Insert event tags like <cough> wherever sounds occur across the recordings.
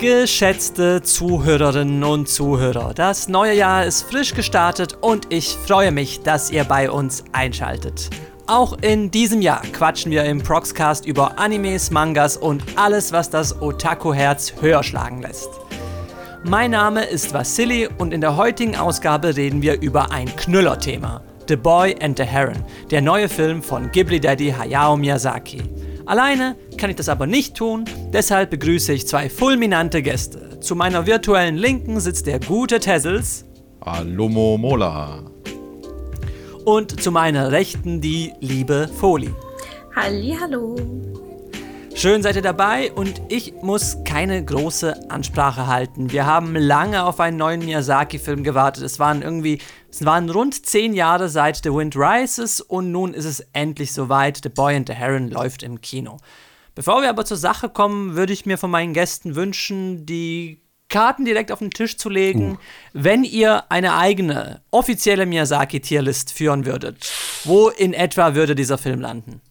Geschätzte Zuhörerinnen und Zuhörer, das neue Jahr ist frisch gestartet und ich freue mich, dass ihr bei uns einschaltet. Auch in diesem Jahr quatschen wir im Proxcast über Animes, Mangas und alles, was das Otaku-Herz höher schlagen lässt. Mein Name ist Vasili und in der heutigen Ausgabe reden wir über ein Knüller-Thema. The Boy and the Heron, der neue Film von Ghibli-Daddy Hayao Miyazaki. Alleine kann ich das aber nicht tun, deshalb begrüße ich zwei fulminante Gäste. Zu meiner virtuellen Linken sitzt der gute Tessels. Alomo Mola. Und zu meiner Rechten die liebe Foli. Hallo. Schön seid ihr dabei und ich muss keine große Ansprache halten. Wir haben lange auf einen neuen Miyazaki-Film gewartet. Es waren irgendwie, es waren rund zehn Jahre seit The Wind Rises und nun ist es endlich soweit. The Boy and the Heron läuft im Kino. Bevor wir aber zur Sache kommen, würde ich mir von meinen Gästen wünschen, die Karten direkt auf den Tisch zu legen, uh. wenn ihr eine eigene offizielle Miyazaki-Tierlist führen würdet. Wo in etwa würde dieser Film landen?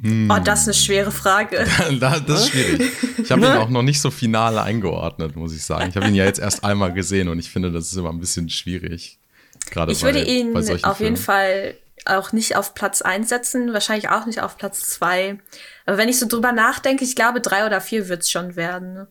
Mm. Oh, das ist eine schwere Frage. <laughs> das ist schwierig. Ich habe ihn auch noch nicht so final eingeordnet, muss ich sagen. Ich habe ihn ja jetzt erst einmal gesehen und ich finde, das ist immer ein bisschen schwierig. Gerade ich würde bei, ihn bei auf Filmen. jeden Fall auch nicht auf Platz 1 setzen, wahrscheinlich auch nicht auf Platz 2. Aber wenn ich so drüber nachdenke, ich glaube, drei oder vier wird es schon werden.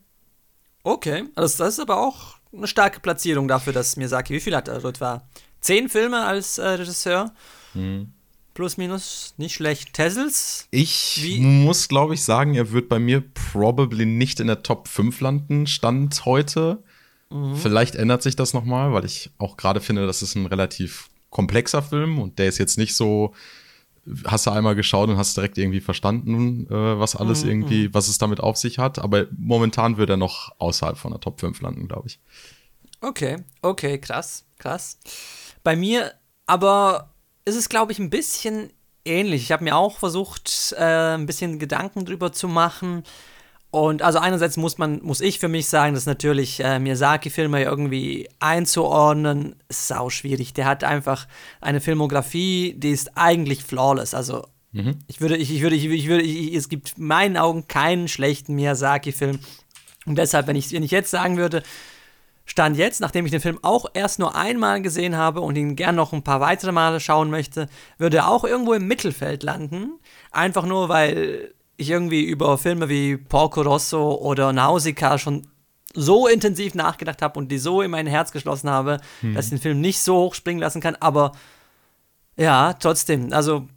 Okay, also das ist aber auch eine starke Platzierung dafür, dass Miyazaki, wie viel hat er etwa? Zehn Filme als äh, Regisseur? Hm. Plus, minus, nicht schlecht. Tessels? Ich Wie? muss, glaube ich, sagen, er wird bei mir probably nicht in der Top 5 landen, Stand heute. Mhm. Vielleicht ändert sich das nochmal, weil ich auch gerade finde, das ist ein relativ komplexer Film und der ist jetzt nicht so, hast du einmal geschaut und hast direkt irgendwie verstanden, äh, was alles mhm. irgendwie, was es damit auf sich hat. Aber momentan wird er noch außerhalb von der Top 5 landen, glaube ich. Okay, okay, krass, krass. Bei mir aber ist es, glaube ich, ein bisschen ähnlich. Ich habe mir auch versucht, äh, ein bisschen Gedanken drüber zu machen. Und also einerseits muss man, muss ich für mich sagen, dass natürlich äh, Miyazaki-Filme irgendwie einzuordnen, ist sau schwierig. Der hat einfach eine Filmografie, die ist eigentlich flawless. Also mhm. ich würde, ich, ich würde, ich, ich würde, ich, es gibt in meinen Augen keinen schlechten Miyazaki-Film. Und deshalb, wenn ich, wenn ich jetzt sagen würde, Stand jetzt, nachdem ich den Film auch erst nur einmal gesehen habe und ihn gern noch ein paar weitere Male schauen möchte, würde er auch irgendwo im Mittelfeld landen. Einfach nur, weil ich irgendwie über Filme wie Porco Rosso oder Nausicaa schon so intensiv nachgedacht habe und die so in mein Herz geschlossen habe, hm. dass ich den Film nicht so hoch springen lassen kann. Aber ja, trotzdem, also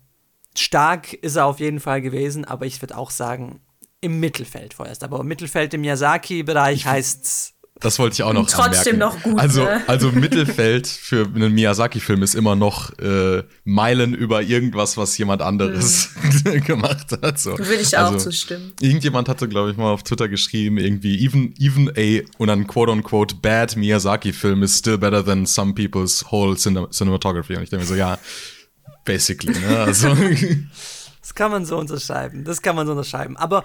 stark ist er auf jeden Fall gewesen, aber ich würde auch sagen, im Mittelfeld vorerst. Aber Mittelfeld im Miyazaki-Bereich heißt das wollte ich auch noch Trotzdem anmerken. noch gut. Also, ne? also <laughs> Mittelfeld für einen Miyazaki-Film ist immer noch äh, Meilen über irgendwas, was jemand anderes mhm. <laughs> gemacht hat. So. Würde ich auch also, zustimmen. Irgendjemand hatte, glaube ich, mal auf Twitter geschrieben, irgendwie, even, even a, und dann quote-unquote, bad Miyazaki-Film is still better than some people's whole cin cinematography. Und ich denke mir so, ja, basically, ne? Also. <laughs> das kann man so unterschreiben. Das kann man so unterschreiben. Aber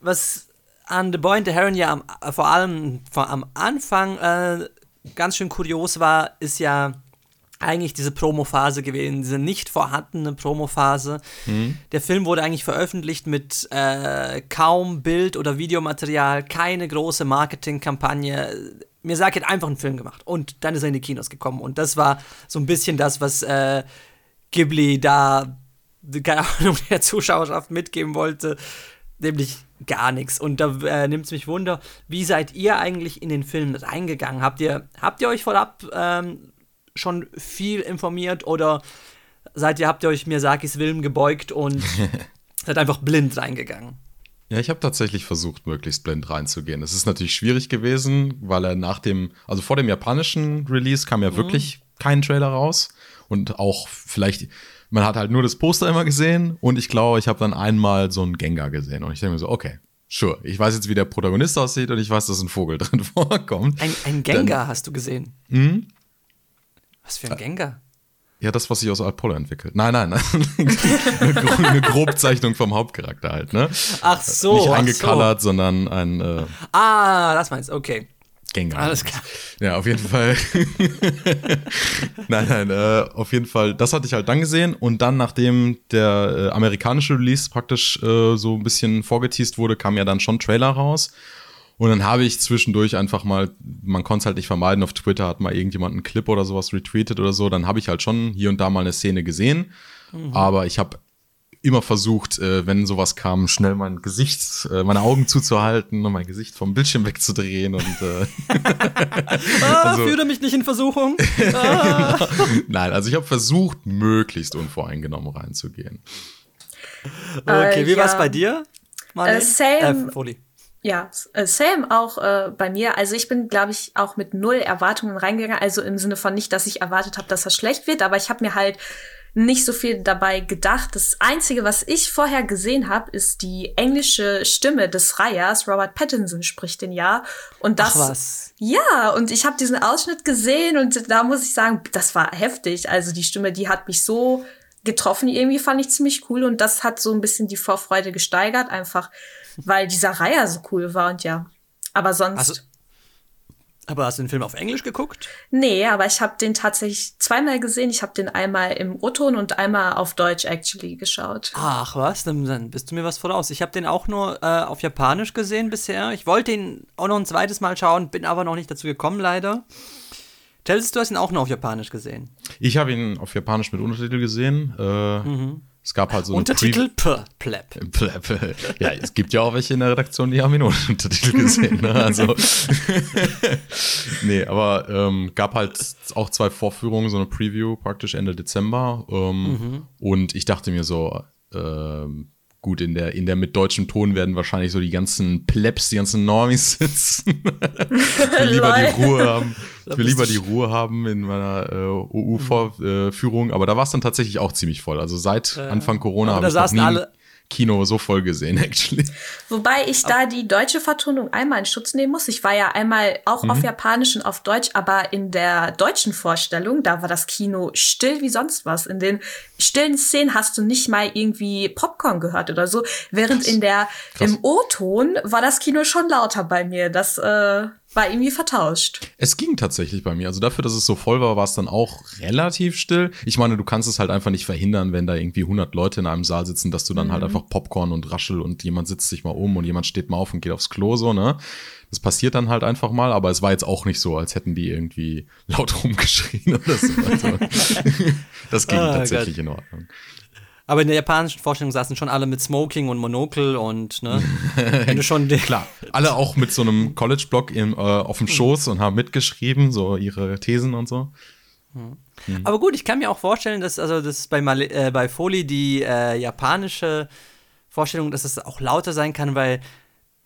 was an The Boy and the Heron ja am, vor allem vor, am Anfang äh, ganz schön kurios war, ist ja eigentlich diese Promophase gewesen, diese nicht vorhandene Promophase. Mhm. Der Film wurde eigentlich veröffentlicht mit äh, kaum Bild- oder Videomaterial, keine große Marketingkampagne. Mir sagt, er hat einfach einen Film gemacht und dann ist er in die Kinos gekommen. Und das war so ein bisschen das, was äh, Ghibli da, keine Ahnung, <laughs> der Zuschauerschaft mitgeben wollte. Nämlich gar nichts. Und da äh, nimmt es mich Wunder, wie seid ihr eigentlich in den Film reingegangen? Habt ihr, habt ihr euch vorab ähm, schon viel informiert oder seid ihr, habt ihr euch Miyazakis Willen gebeugt und <laughs> seid einfach blind reingegangen? Ja, ich habe tatsächlich versucht, möglichst blind reinzugehen. Es ist natürlich schwierig gewesen, weil er nach dem, also vor dem japanischen Release kam ja mhm. wirklich kein Trailer raus und auch vielleicht man hat halt nur das Poster immer gesehen und ich glaube, ich habe dann einmal so einen Gengar gesehen und ich denke mir so, okay, sure, ich weiß jetzt, wie der Protagonist aussieht und ich weiß, dass ein Vogel <laughs> drin vorkommt. Ein, ein Gengar dann, hast du gesehen? Hm? Was für ein Gengar? Ja, das, was sich aus Apollo entwickelt. Nein, nein, nein. <laughs> eine, eine Grobzeichnung vom Hauptcharakter halt, ne? Ach so. Nicht eingecolored, so. sondern ein. Äh ah, das meinst du, okay. Gengar. Alles klar. Ja, auf jeden Fall. <laughs> nein, nein, äh, auf jeden Fall. Das hatte ich halt dann gesehen und dann, nachdem der äh, amerikanische Release praktisch äh, so ein bisschen vorgeteased wurde, kam ja dann schon Trailer raus. Und dann habe ich zwischendurch einfach mal, man konnte es halt nicht vermeiden, auf Twitter hat mal irgendjemand einen Clip oder sowas retweetet oder so, dann habe ich halt schon hier und da mal eine Szene gesehen. Mhm. Aber ich habe immer versucht, äh, wenn sowas kam, schnell mein Gesicht, äh, meine Augen zuzuhalten und mein Gesicht vom Bildschirm wegzudrehen und äh, <laughs> ah, also, führe mich nicht in Versuchung. Ah. <laughs> genau. Nein, also ich habe versucht, möglichst unvoreingenommen reinzugehen. Okay, wie äh, ja. war es bei dir? Äh, same. Äh, ja, äh, same auch äh, bei mir. Also ich bin, glaube ich, auch mit null Erwartungen reingegangen. Also im Sinne von nicht, dass ich erwartet habe, dass das schlecht wird, aber ich habe mir halt nicht so viel dabei gedacht. Das Einzige, was ich vorher gesehen habe, ist die englische Stimme des Reihers. Robert Pattinson spricht den ja. Und das. Ach was. Ja, und ich habe diesen Ausschnitt gesehen und da muss ich sagen, das war heftig. Also die Stimme, die hat mich so getroffen. Irgendwie fand ich ziemlich cool und das hat so ein bisschen die Vorfreude gesteigert, einfach weil dieser Reiher so cool war und ja. Aber sonst. Also, aber hast du den Film auf Englisch geguckt? Nee, aber ich habe den tatsächlich zweimal gesehen. Ich habe den einmal im O-Ton und einmal auf Deutsch actually geschaut. Ach was, dann, bist du mir was voraus. Ich habe den auch nur äh, auf Japanisch gesehen bisher. Ich wollte ihn auch noch ein zweites Mal schauen, bin aber noch nicht dazu gekommen leider. Tellst du hast ihn auch nur auf Japanisch gesehen? Ich habe ihn auf Japanisch mit Untertitel gesehen. Äh, mhm. Es gab halt so Untertitel per Pleb. Pleb. Ja, es gibt ja auch welche in der Redaktion, die haben ihn ohne Untertitel gesehen. Ne? Also <laughs> nee, aber ähm, gab halt auch zwei Vorführungen, so eine Preview praktisch Ende Dezember. Ähm, mhm. Und ich dachte mir so, ähm, Gut, in der, in der mit deutschem Ton werden wahrscheinlich so die ganzen Plebs, die ganzen Normies <laughs> sitzen. ich <laughs> will lieber die Ruhe haben. Ich will lieber die Ruhe haben in meiner äh, OU-Führung, aber da war es dann tatsächlich auch ziemlich voll. Also seit Anfang Corona habe ich noch nie, alle, Kino so voll gesehen, <laughs> actually. Wobei ich da die deutsche Vertonung einmal in Schutz nehmen muss. Ich war ja einmal auch mhm. auf Japanisch und auf Deutsch, aber in der deutschen Vorstellung, da war das Kino still wie sonst was. In den stillen Szenen hast du nicht mal irgendwie Popcorn gehört oder so. Während Krass. in der, Krass. im O-Ton war das Kino schon lauter bei mir. Das, äh, war irgendwie vertauscht. Es ging tatsächlich bei mir. Also dafür, dass es so voll war, war es dann auch relativ still. Ich meine, du kannst es halt einfach nicht verhindern, wenn da irgendwie 100 Leute in einem Saal sitzen, dass du dann halt mhm. halt einfach Popcorn und Raschel und jemand sitzt sich mal um und jemand steht mal auf und geht aufs Klo so, ne? Das passiert dann halt einfach mal, aber es war jetzt auch nicht so, als hätten die irgendwie laut <laughs> rumgeschrien oder so. Also, <laughs> das ging oh, tatsächlich Gott. in Ordnung. Aber in der japanischen Vorstellung saßen schon alle mit Smoking und Monokel und, ne? <laughs> Wenn du schon Klar, alle auch mit so einem College-Block äh, auf dem Schoß und haben mitgeschrieben, so ihre Thesen und so. Mhm. Aber gut, ich kann mir auch vorstellen, dass also das bei, Mal äh, bei Foley die äh, japanische Vorstellung, dass es auch lauter sein kann, weil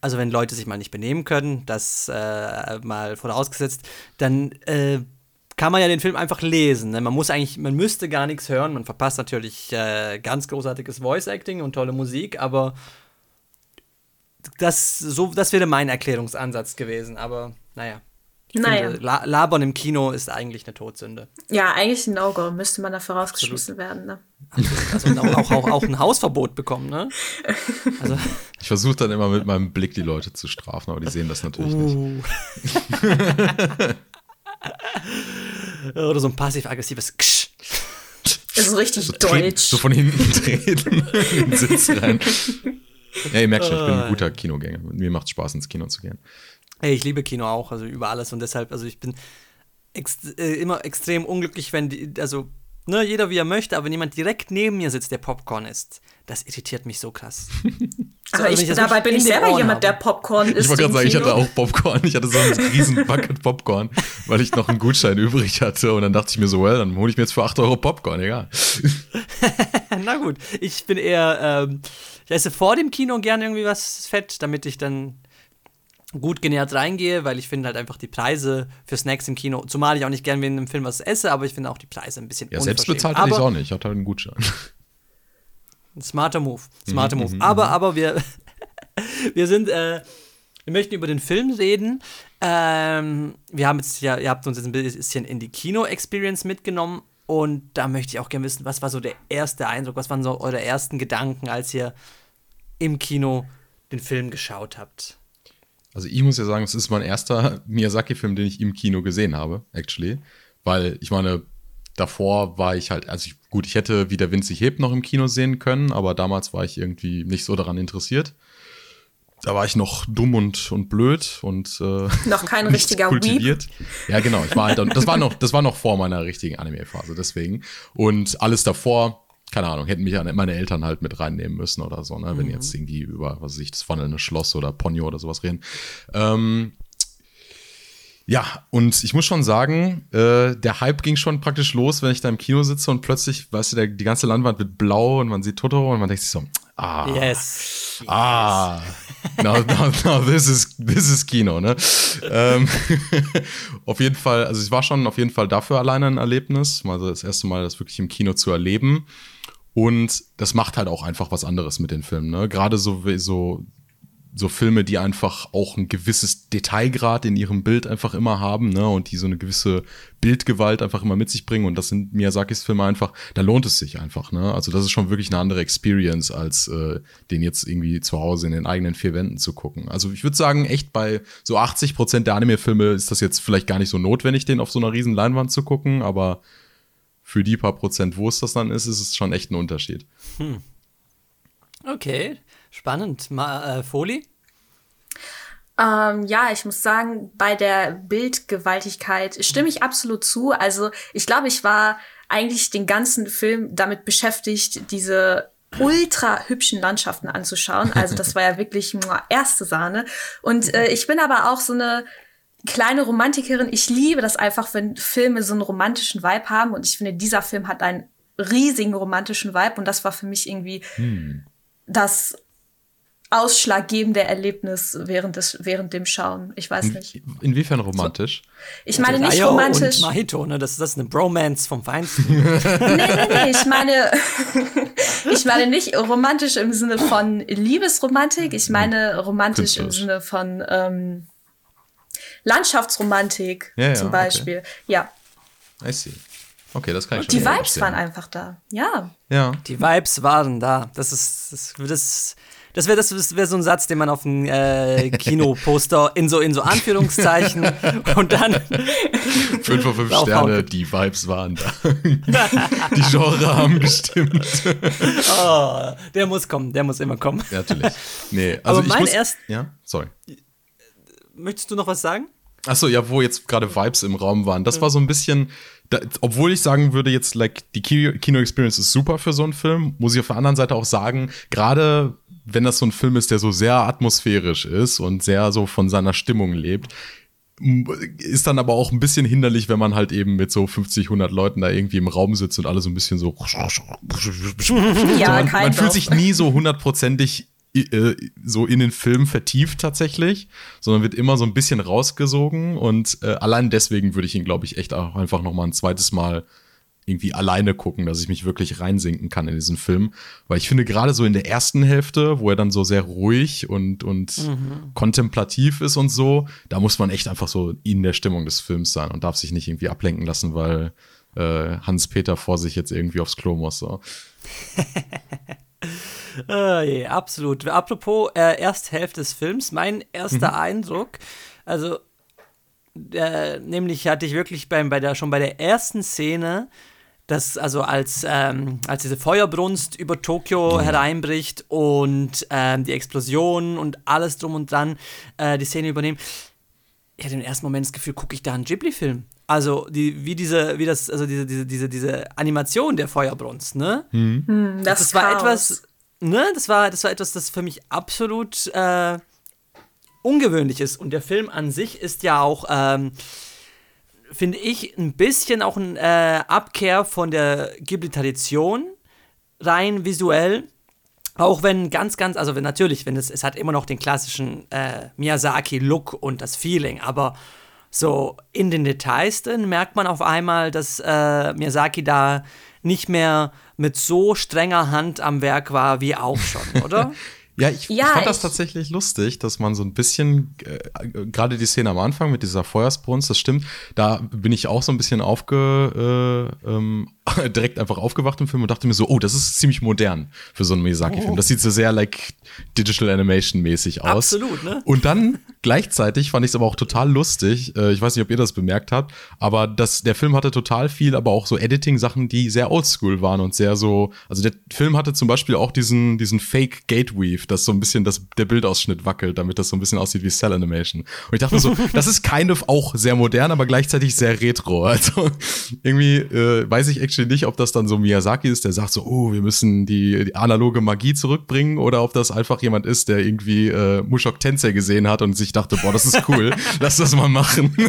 also wenn Leute sich mal nicht benehmen können, das äh, mal vorausgesetzt, dann äh, kann man ja den Film einfach lesen. Ne? Man muss eigentlich, man müsste gar nichts hören. Man verpasst natürlich äh, ganz großartiges Voice Acting und tolle Musik, aber das, so, das wäre mein Erklärungsansatz gewesen. Aber naja. Naja. Finde, La Labern im Kino ist eigentlich eine Todsünde. Ja, eigentlich ein No-Go. Müsste man dafür rausgeschmissen werden. Ne? Also auch, auch, auch, ein Hausverbot bekommen, ne? Also. <laughs> Ich versuche dann immer mit meinem Blick die Leute zu strafen, aber die sehen das natürlich uh. nicht. <laughs> <laughs> Oder so ein passiv-aggressives Ksch. Das ist richtig so deutsch. so von hinten <laughs> treten in den Sitz rein. Ja, ihr merkt schon, ich bin ein guter Kinogänger. Mir macht Spaß, ins Kino zu gehen. Ey, ich liebe Kino auch, also über alles und deshalb, also ich bin ex äh, immer extrem unglücklich, wenn die, also ne, jeder wie er möchte, aber wenn jemand direkt neben mir sitzt, der Popcorn isst, das irritiert mich so krass. <laughs> So, aber ich, dabei bin ich selber Ohren jemand, der Popcorn isst. Ich wollte gerade sagen, ich hatte auch Popcorn. Ich hatte so einen riesen Bucket Popcorn, weil ich noch einen Gutschein übrig hatte. Und dann dachte ich mir so, well, dann hole ich mir jetzt für 8 Euro Popcorn, egal. <laughs> Na gut, ich bin eher, ähm, ich esse vor dem Kino gerne irgendwie was fett, damit ich dann gut genährt reingehe, weil ich finde halt einfach die Preise für Snacks im Kino, zumal ich auch nicht gerne in einem Film was esse, aber ich finde auch die Preise ein bisschen Ja, selbst bezahlt ich auch nicht, ich hatte halt einen Gutschein. Smarter Move, smarter mhm, Move. Mhm, aber, mhm. aber wir, <laughs> wir sind, äh, wir möchten über den Film reden. Ähm, wir haben jetzt ja, ihr habt uns jetzt ein bisschen in die Kino-Experience mitgenommen und da möchte ich auch gerne wissen, was war so der erste Eindruck, was waren so eure ersten Gedanken, als ihr im Kino den Film geschaut habt? Also ich muss ja sagen, es ist mein erster Miyazaki-Film, den ich im Kino gesehen habe, actually. Weil ich meine, davor war ich halt, also ich, gut, ich hätte wieder Winzig hebt noch im Kino sehen können, aber damals war ich irgendwie nicht so daran interessiert. da war ich noch dumm und, und blöd und äh, <laughs> noch kein <laughs> richtiger kultiviert. Weep. Ja, genau. Ich war halt, das war noch, das war noch vor meiner richtigen Anime-Phase, deswegen. Und alles davor, keine Ahnung, hätten mich meine Eltern halt mit reinnehmen müssen oder so, ne? Wenn mhm. jetzt irgendwie über, was weiß ich, das wandelnde Schloss oder Ponyo oder sowas reden. Ähm, ja, und ich muss schon sagen, äh, der Hype ging schon praktisch los, wenn ich da im Kino sitze und plötzlich, weißt du, der, die ganze Leinwand wird blau und man sieht Totoro und man denkt sich so, ah. Yes. Ah. Now, now, now this is, this is Kino, ne? ähm, <laughs> auf jeden Fall, also es war schon auf jeden Fall dafür alleine ein Erlebnis, also das erste Mal das wirklich im Kino zu erleben. Und das macht halt auch einfach was anderes mit den Filmen, ne? Gerade so, so so Filme, die einfach auch ein gewisses Detailgrad in ihrem Bild einfach immer haben, ne, und die so eine gewisse Bildgewalt einfach immer mit sich bringen. Und das sind Miyazakis Filme einfach, da lohnt es sich einfach, ne. Also das ist schon wirklich eine andere Experience, als äh, den jetzt irgendwie zu Hause in den eigenen vier Wänden zu gucken. Also ich würde sagen, echt bei so 80 Prozent der Anime-Filme ist das jetzt vielleicht gar nicht so notwendig, den auf so einer riesen Leinwand zu gucken, aber für die paar Prozent, wo es das dann ist, ist es schon echt ein Unterschied. Hm. Okay. Spannend. Ma, äh, Foli? Ähm, ja, ich muss sagen, bei der Bildgewaltigkeit stimme ich absolut zu. Also ich glaube, ich war eigentlich den ganzen Film damit beschäftigt, diese ultra hübschen Landschaften anzuschauen. Also das war ja wirklich nur erste Sahne. Und äh, ich bin aber auch so eine kleine Romantikerin. Ich liebe das einfach, wenn Filme so einen romantischen Vibe haben. Und ich finde, dieser Film hat einen riesigen romantischen Vibe. Und das war für mich irgendwie hm. das ausschlaggebende Erlebnis während, des, während dem Schauen. Ich weiß nicht. Inwiefern romantisch? Ich meine nicht romantisch. Und Mahito, ne? Das ist das eine Bromance vom Feinsten. <laughs> <laughs> nee, nee, nee. Ich meine, <laughs> ich meine nicht romantisch im Sinne von Liebesromantik. Ich meine romantisch im Sinne von ähm, Landschaftsromantik ja, ja, zum Beispiel. Okay. Ja. I see. Okay, das kann ich schon Die Vibes verstehen. waren einfach da. Ja. Ja. Die Vibes waren da. Das ist, das, das das wäre das, wär so ein Satz, den man auf dem äh, Kinoposter in so, in so Anführungszeichen <laughs> und dann. Fünf von fünf Sterne, die Vibes waren da. die Genre haben gestimmt. oh, der muss kommen, der muss immer kommen. Ja, natürlich. Nee, also Aber mein muss, erst. Ja, sorry. Möchtest du noch was sagen? Achso, ja, wo jetzt gerade Vibes im Raum waren. Das war so ein bisschen, da, obwohl ich sagen würde, jetzt, like, die Kino-Experience ist super für so einen Film, muss ich auf der anderen Seite auch sagen, gerade wenn das so ein Film ist, der so sehr atmosphärisch ist und sehr so von seiner Stimmung lebt, ist dann aber auch ein bisschen hinderlich, wenn man halt eben mit so 50, 100 Leuten da irgendwie im Raum sitzt und alle so ein bisschen so. Ja, <laughs> man, man fühlt sich nie so hundertprozentig äh, so in den Film vertieft tatsächlich, sondern wird immer so ein bisschen rausgesogen und äh, allein deswegen würde ich ihn, glaube ich, echt auch einfach noch mal ein zweites Mal irgendwie alleine gucken, dass ich mich wirklich reinsinken kann in diesen Film. Weil ich finde, gerade so in der ersten Hälfte, wo er dann so sehr ruhig und, und mhm. kontemplativ ist und so, da muss man echt einfach so in der Stimmung des Films sein und darf sich nicht irgendwie ablenken lassen, weil äh, Hans-Peter vor sich jetzt irgendwie aufs Klo muss. So. <laughs> yeah, absolut. Apropos äh, Ersthälfte des Films, mein erster mhm. Eindruck, also äh, nämlich hatte ich wirklich beim, bei der, schon bei der ersten Szene das also als, ähm, als diese Feuerbrunst über Tokio mhm. hereinbricht und ähm, die Explosion und alles drum und dran äh, die Szene übernehmen. Ich hatte im ersten Moment das Gefühl, gucke ich da einen Ghibli-Film. Also die, wie diese, wie das, also diese, diese, diese, diese Animation der Feuerbrunst, ne? Mhm. Hm, das, das war etwas, ne? Das war, das war etwas, das für mich absolut äh, ungewöhnlich ist. Und der Film an sich ist ja auch ähm, finde ich, ein bisschen auch eine äh, Abkehr von der Ghibli-Tradition, rein visuell. Auch wenn ganz, ganz, also wenn, natürlich, wenn es, es hat immer noch den klassischen äh, Miyazaki-Look und das Feeling, aber so in den Details drin merkt man auf einmal, dass äh, Miyazaki da nicht mehr mit so strenger Hand am Werk war wie auch schon, oder? <laughs> Ja, ich, ja, ich fand ich das tatsächlich lustig, dass man so ein bisschen, äh, gerade die Szene am Anfang mit dieser Feuersbrunst, das stimmt, da bin ich auch so ein bisschen aufge, äh, ähm, <laughs> direkt einfach aufgewacht im Film und dachte mir so, oh, das ist ziemlich modern für so einen Miyazaki-Film. Oh. Das sieht so sehr like Digital Animation mäßig aus. Absolut, ne? Und dann gleichzeitig fand ich es aber auch total lustig. Äh, ich weiß nicht, ob ihr das bemerkt habt, aber das, der Film hatte total viel, aber auch so Editing-Sachen, die sehr oldschool waren und sehr so. Also der Film hatte zum Beispiel auch diesen, diesen Fake Gate Weave, dass so ein bisschen das, der Bildausschnitt wackelt, damit das so ein bisschen aussieht wie Cell Animation. Und ich dachte so, <laughs> das ist kind of auch sehr modern, aber gleichzeitig sehr retro. Also irgendwie äh, weiß ich actually nicht, ob das dann so Miyazaki ist, der sagt so, oh, wir müssen die, die analoge Magie zurückbringen, oder ob das einfach jemand ist, der irgendwie äh, Mushok Tensei gesehen hat und sich dachte, boah, das ist cool, <laughs> lass das mal machen. <laughs>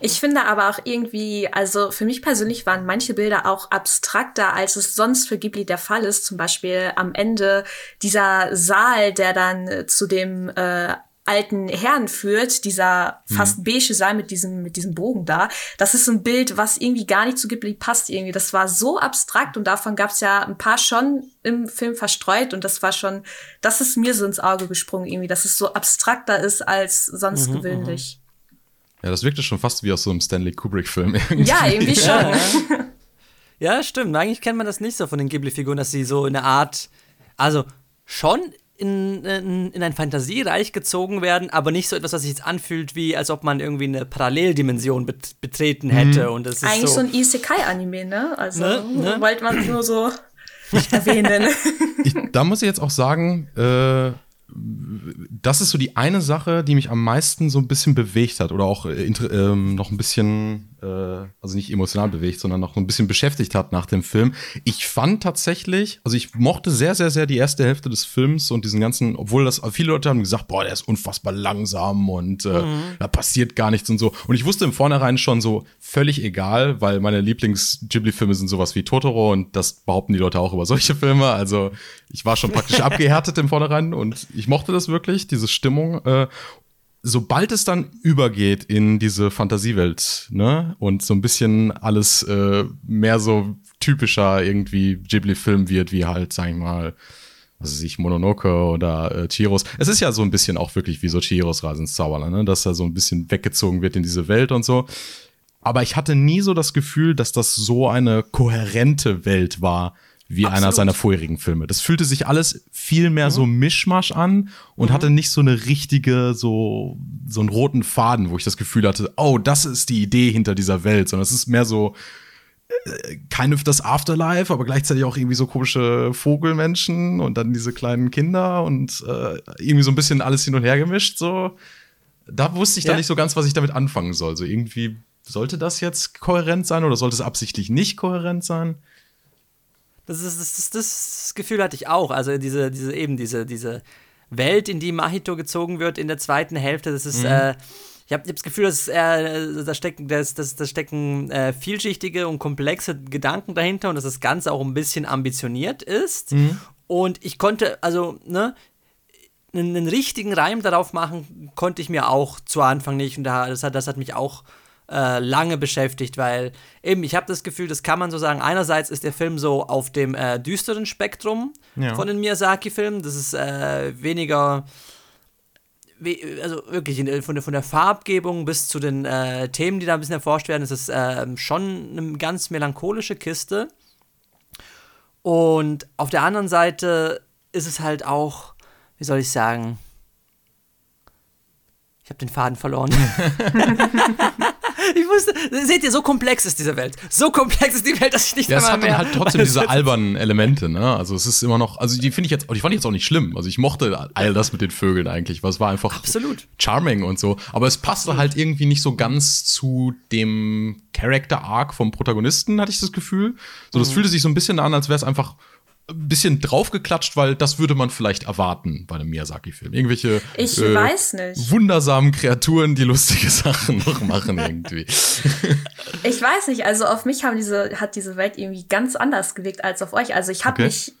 Ich finde aber auch irgendwie, also für mich persönlich waren manche Bilder auch abstrakter, als es sonst für Ghibli der Fall ist. Zum Beispiel am Ende dieser Saal, der dann zu dem äh, alten Herrn führt, dieser mhm. fast beige Saal mit diesem, mit diesem Bogen da. Das ist ein Bild, was irgendwie gar nicht zu Ghibli passt irgendwie. Das war so abstrakt und davon gab es ja ein paar schon im Film verstreut und das war schon, das ist mir so ins Auge gesprungen irgendwie, dass es so abstrakter ist als sonst mhm, gewöhnlich. Ja, das wirkte schon fast wie aus so einem Stanley Kubrick-Film. <laughs> Ja, irgendwie schon. Ja. ja, stimmt. Eigentlich kennt man das nicht so von den Ghibli-Figuren, dass sie so in eine Art, also schon in, in, in, ein Fantasiereich gezogen werden, aber nicht so etwas, was sich jetzt anfühlt, wie als ob man irgendwie eine Paralleldimension bet betreten hätte. Mhm. Und das ist Eigentlich so, so ein Isekai-Anime, ne? Also ne? ne? wollte man nur so <laughs> erwähnen. Ich, da muss ich jetzt auch sagen, äh, das ist so die eine Sache, die mich am meisten so ein bisschen bewegt hat oder auch äh, ähm, noch ein bisschen, äh, also nicht emotional bewegt, sondern noch ein bisschen beschäftigt hat nach dem Film. Ich fand tatsächlich, also ich mochte sehr, sehr, sehr die erste Hälfte des Films und diesen ganzen, obwohl das viele Leute haben gesagt, boah, der ist unfassbar langsam und äh, mhm. da passiert gar nichts und so. Und ich wusste im Vornherein schon so völlig egal, weil meine Lieblings-Ghibli-Filme sind sowas wie Totoro und das behaupten die Leute auch über solche Filme. Also ich war schon praktisch <laughs> abgehärtet im Vornherein und ich mochte das wirklich, diese Stimmung. Äh, sobald es dann übergeht in diese Fantasiewelt, ne, und so ein bisschen alles äh, mehr so typischer irgendwie Ghibli-Film wird, wie halt, sag ich mal, also sich Mononoke oder äh, Chiros. Es ist ja so ein bisschen auch wirklich wie so Chiros Reise ins Zauberland, ne? dass er so ein bisschen weggezogen wird in diese Welt und so. Aber ich hatte nie so das Gefühl, dass das so eine kohärente Welt war, wie Absolut. einer seiner vorherigen Filme. Das fühlte sich alles viel mehr mhm. so Mischmasch an und mhm. hatte nicht so eine richtige, so, so einen roten Faden, wo ich das Gefühl hatte, oh, das ist die Idee hinter dieser Welt, sondern es ist mehr so, äh, kind of das Afterlife, aber gleichzeitig auch irgendwie so komische Vogelmenschen und dann diese kleinen Kinder und äh, irgendwie so ein bisschen alles hin und her gemischt, so. Da wusste ich ja. dann nicht so ganz, was ich damit anfangen soll. So irgendwie sollte das jetzt kohärent sein oder sollte es absichtlich nicht kohärent sein? Das, ist, das, das, das Gefühl hatte ich auch. Also diese, diese, eben diese, diese Welt, in die Mahito gezogen wird in der zweiten Hälfte, das ist, mhm. äh, ich habe hab das Gefühl, dass äh, da stecken, das, das, das stecken äh, vielschichtige und komplexe Gedanken dahinter und dass das Ganze auch ein bisschen ambitioniert ist. Mhm. Und ich konnte, also, ne, einen, einen, richtigen Reim darauf machen, konnte ich mir auch zu Anfang nicht. Und da, das, hat, das hat mich auch äh, lange beschäftigt, weil eben, ich habe das Gefühl, das kann man so sagen. Einerseits ist der Film so auf dem äh, düsteren Spektrum ja. von den Miyazaki-Filmen. Das ist äh, weniger also wirklich von der, von der Farbgebung bis zu den äh, Themen, die da ein bisschen erforscht werden, ist es äh, schon eine ganz melancholische Kiste. Und auf der anderen Seite ist es halt auch, wie soll ich sagen, ich habe den Faden verloren. <laughs> <laughs> ich wusste, seht ihr, so komplex ist diese Welt. So komplex ist die Welt, dass ich nicht ja, es hat dann halt trotzdem diese albernen Elemente, ne? Also es ist immer noch, also die finde ich jetzt, die fand ich jetzt auch nicht schlimm. Also ich mochte all das mit den Vögeln eigentlich, weil es war einfach Absolut. charming und so. Aber es passte halt irgendwie nicht so ganz zu dem Character Arc vom Protagonisten, hatte ich das Gefühl. So, das mhm. fühlte sich so ein bisschen an, als wäre es einfach ein bisschen draufgeklatscht, weil das würde man vielleicht erwarten bei einem Miyazaki-Film. Irgendwelche ich äh, weiß nicht. wundersamen Kreaturen, die lustige <laughs> Sachen noch machen irgendwie. ich weiß nicht, also auf mich haben diese, hat diese Welt irgendwie ganz anders gewirkt als auf euch. Also ich habe okay. mich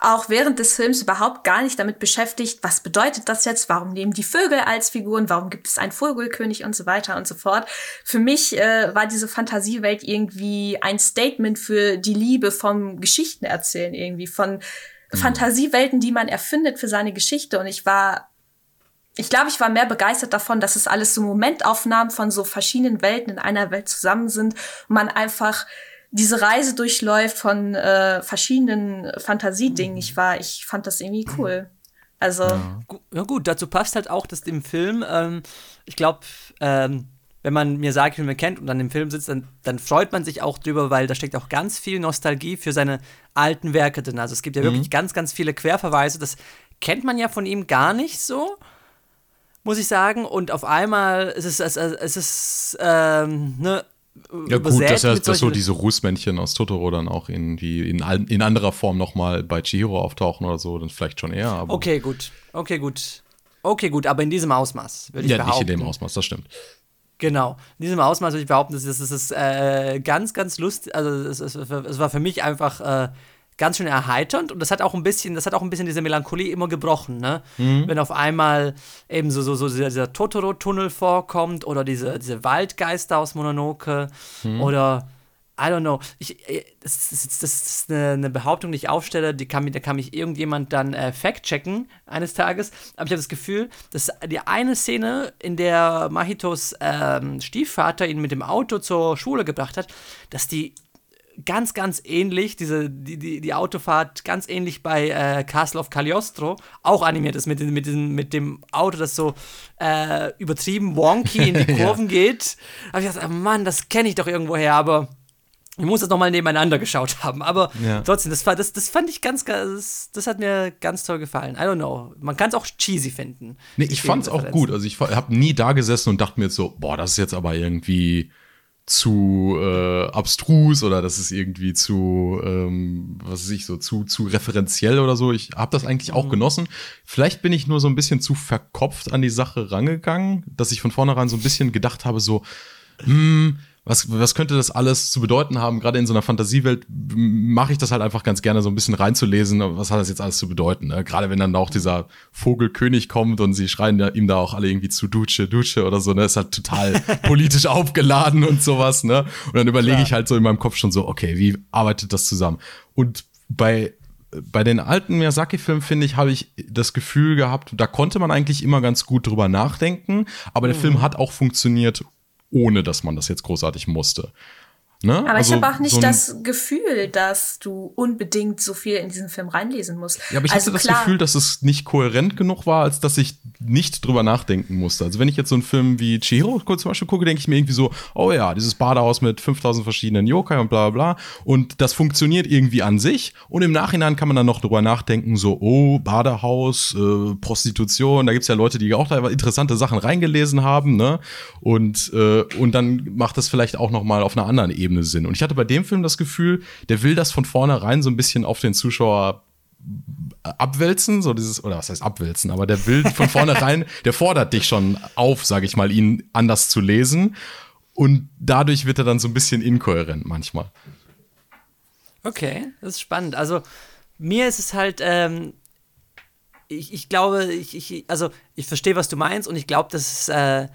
auch während des Films überhaupt gar nicht damit beschäftigt, was bedeutet das jetzt, warum nehmen die Vögel als Figuren, warum gibt es einen Vogelkönig und so weiter und so fort. Für mich äh, war diese Fantasiewelt irgendwie ein Statement für die Liebe vom Geschichtenerzählen irgendwie, von mhm. Fantasiewelten, die man erfindet für seine Geschichte. Und ich war ich glaube, ich war mehr begeistert davon, dass es alles so Momentaufnahmen von so verschiedenen Welten in einer Welt zusammen sind. Und man einfach diese Reise durchläuft von äh, verschiedenen Fantasiedingen. Ich war, ich fand das irgendwie cool. Also. Ja. ja gut, dazu passt halt auch, dass dem Film, ähm, ich glaube, ähm, wenn man mir Miyazaki-Filme kennt und dann im Film sitzt, dann, dann, freut man sich auch drüber, weil da steckt auch ganz viel Nostalgie für seine alten Werke drin. Also es gibt ja mhm. wirklich ganz, ganz viele Querverweise. Das kennt man ja von ihm gar nicht so, muss ich sagen. Und auf einmal ist es, es, es ist, ähm, ne, ja, gut, dass, er, dass so diese Rußmännchen aus Totoro dann auch irgendwie in, in anderer Form nochmal bei Chihiro auftauchen oder so, dann vielleicht schon eher. okay, gut. Okay, gut. Okay, gut, aber in diesem Ausmaß, würde ich ja, behaupten. Ja, nicht in dem Ausmaß, das stimmt. Genau, in diesem Ausmaß würde ich behaupten, das ist, das ist äh, ganz, ganz lustig. Also, es, es, es, war für mich einfach äh, ganz schön erheiternd und das hat auch ein bisschen, das hat auch ein bisschen diese Melancholie immer gebrochen, ne? Mhm. Wenn auf einmal eben so, so, so dieser, dieser Totoro-Tunnel vorkommt oder diese, diese Waldgeister aus Mononoke mhm. oder I don't know. Ich, äh, das, ist, das ist eine, eine, Behauptung, die ich aufstelle, die kann, da kann mich irgendjemand dann äh, fact-checken eines Tages. Aber ich habe das Gefühl, dass die eine Szene, in der Mahitos ähm, Stiefvater ihn mit dem Auto zur Schule gebracht hat, dass die ganz, ganz ähnlich, diese, die, die, die Autofahrt ganz ähnlich bei äh, Castle of Cagliostro, auch animiert ist mit, mit, diesem, mit dem Auto, das so äh, übertrieben wonky in die <laughs> Kurven ja. geht. Da habe ich gedacht, oh Mann, das kenne ich doch irgendwo her, aber ich muss das nochmal nebeneinander geschaut haben. Aber ja. trotzdem, das, das, das fand ich ganz, das, das hat mir ganz toll gefallen. I don't know. Man kann es auch cheesy finden. Nee, ich fand es auch gut. Also ich habe nie da gesessen und dachte mir jetzt so, boah, das ist jetzt aber irgendwie zu äh, abstrus oder das ist irgendwie zu, ähm, was weiß ich, so zu, zu referenziell oder so. Ich habe das eigentlich auch mhm. genossen. Vielleicht bin ich nur so ein bisschen zu verkopft an die Sache rangegangen, dass ich von vornherein so ein bisschen gedacht habe, so, hm, was, was könnte das alles zu bedeuten haben? Gerade in so einer Fantasiewelt mache ich das halt einfach ganz gerne, so ein bisschen reinzulesen, was hat das jetzt alles zu bedeuten. Ne? Gerade wenn dann auch dieser Vogelkönig kommt und sie schreien ja ihm da auch alle irgendwie zu Duce, Duce oder so, ne? Ist halt total <laughs> politisch aufgeladen und sowas, ne? Und dann überlege ich halt so in meinem Kopf schon so, okay, wie arbeitet das zusammen? Und bei bei den alten Miyazaki-Filmen, finde ich, habe ich das Gefühl gehabt, da konnte man eigentlich immer ganz gut drüber nachdenken, aber der mhm. Film hat auch funktioniert, ohne dass man das jetzt großartig musste. Ne? Aber also ich habe auch nicht so das Gefühl, dass du unbedingt so viel in diesen Film reinlesen musst. Ja, aber ich also hatte das klar. Gefühl, dass es nicht kohärent genug war, als dass ich nicht drüber nachdenken musste. Also wenn ich jetzt so einen Film wie Chihiro zum Beispiel gucke, denke ich mir irgendwie so, oh ja, dieses Badehaus mit 5000 verschiedenen Yokai und bla bla bla. Und das funktioniert irgendwie an sich. Und im Nachhinein kann man dann noch drüber nachdenken, so, oh, Badehaus, äh, Prostitution. Da gibt's ja Leute, die auch da interessante Sachen reingelesen haben. Ne? Und, äh, und dann macht das vielleicht auch noch mal auf einer anderen Ebene Ebene Sinn. Und ich hatte bei dem Film das Gefühl, der will das von vornherein so ein bisschen auf den Zuschauer abwälzen, so dieses, oder was heißt abwälzen, aber der will von vornherein, <laughs> der fordert dich schon auf, sage ich mal, ihn anders zu lesen. Und dadurch wird er dann so ein bisschen inkohärent manchmal. Okay, das ist spannend. Also, mir ist es halt, ähm, ich, ich glaube, ich, ich, also ich verstehe, was du meinst und ich glaube, dass es äh,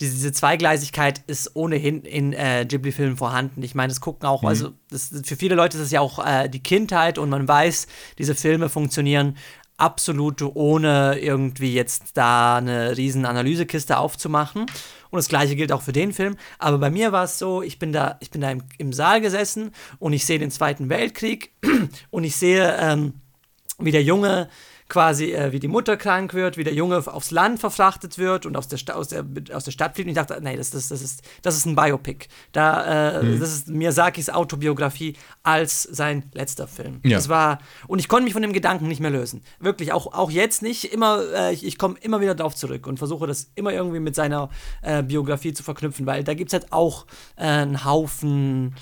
diese, Zweigleisigkeit ist ohnehin in äh, Ghibli-Filmen vorhanden. Ich meine, es gucken auch, mhm. also das, für viele Leute ist es ja auch äh, die Kindheit und man weiß, diese Filme funktionieren absolut ohne irgendwie jetzt da eine riesen Analysekiste aufzumachen. Und das gleiche gilt auch für den Film. Aber bei mir war es so, ich bin da, ich bin da im, im Saal gesessen und ich sehe den Zweiten Weltkrieg <clears throat> und ich sehe, ähm, wie der Junge quasi, äh, wie die Mutter krank wird, wie der Junge aufs Land verfrachtet wird und aus der, aus der, aus der Stadt fliegt. Und ich dachte, nee, das, das, das, ist, das ist ein Biopic. Da, äh, mhm. Das ist Miyazakis Autobiografie als sein letzter Film. Ja. Das war, und ich konnte mich von dem Gedanken nicht mehr lösen. Wirklich, auch, auch jetzt nicht. Immer, äh, ich, ich komme immer wieder darauf zurück und versuche das immer irgendwie mit seiner äh, Biografie zu verknüpfen, weil da gibt es halt auch äh, einen Haufen